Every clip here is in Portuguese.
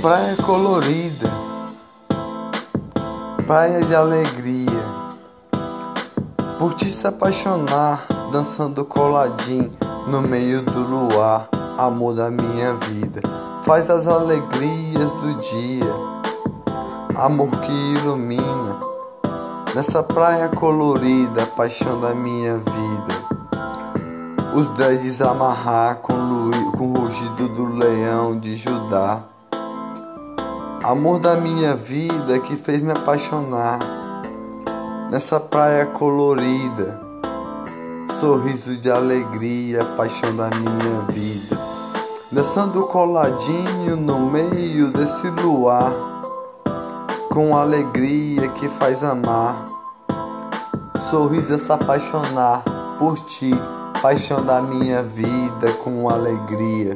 praia colorida, praia de alegria, por ti se apaixonar, dançando coladinho no meio do luar, amor da minha vida, faz as alegrias do dia, amor que ilumina, nessa praia colorida, paixão da minha vida. Os dreads amarrar com, com o rugido do leão de Judá. Amor da minha vida que fez me apaixonar nessa praia colorida. Sorriso de alegria, paixão da minha vida. Dançando coladinho no meio desse luar, com alegria que faz amar. Sorriso é se apaixonar por ti, paixão da minha vida, com alegria.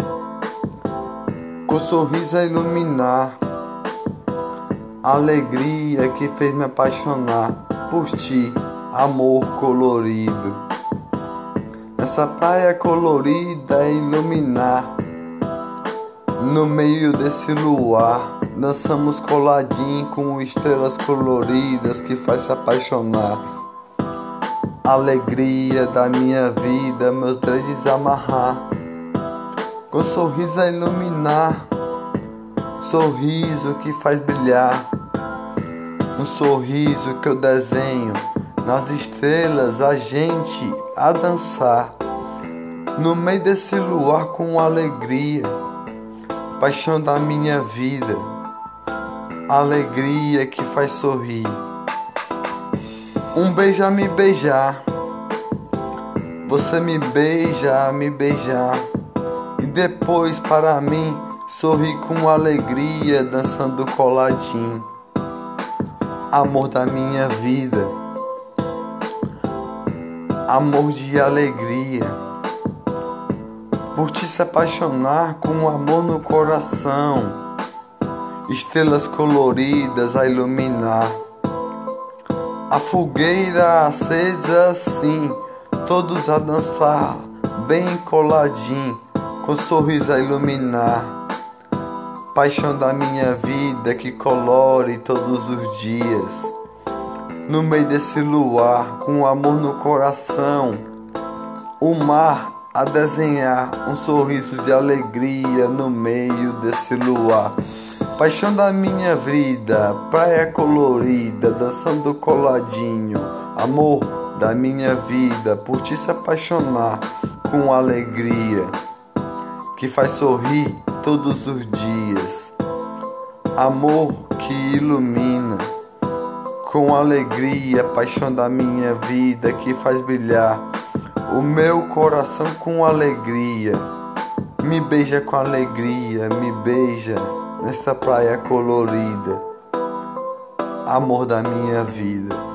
Com sorriso a iluminar alegria que fez me apaixonar por ti, amor colorido. Essa praia colorida é iluminar. No meio desse luar, dançamos coladinho com estrelas coloridas que faz se apaixonar. Alegria da minha vida, meus dreads amarrar. Com sorriso a iluminar sorriso que faz brilhar, um sorriso que eu desenho nas estrelas, a gente a dançar, no meio desse luar com alegria, paixão da minha vida, alegria que faz sorrir. Um beijo a me beijar, você me beija a me beijar, e depois para mim Sorri com alegria, dançando coladinho. Amor da minha vida, amor de alegria. Por te se apaixonar com amor no coração, estrelas coloridas a iluminar. A fogueira acesa assim, todos a dançar, bem coladinho, com sorriso a iluminar paixão da minha vida que colore todos os dias. No meio desse luar, com amor no coração, o mar a desenhar um sorriso de alegria no meio desse luar. Paixão da minha vida, praia colorida, dançando coladinho. Amor da minha vida, por ti se apaixonar com alegria que faz sorrir todos os dias. Amor que ilumina com alegria, paixão da minha vida que faz brilhar o meu coração com alegria. Me beija com alegria, me beija nesta praia colorida. Amor da minha vida.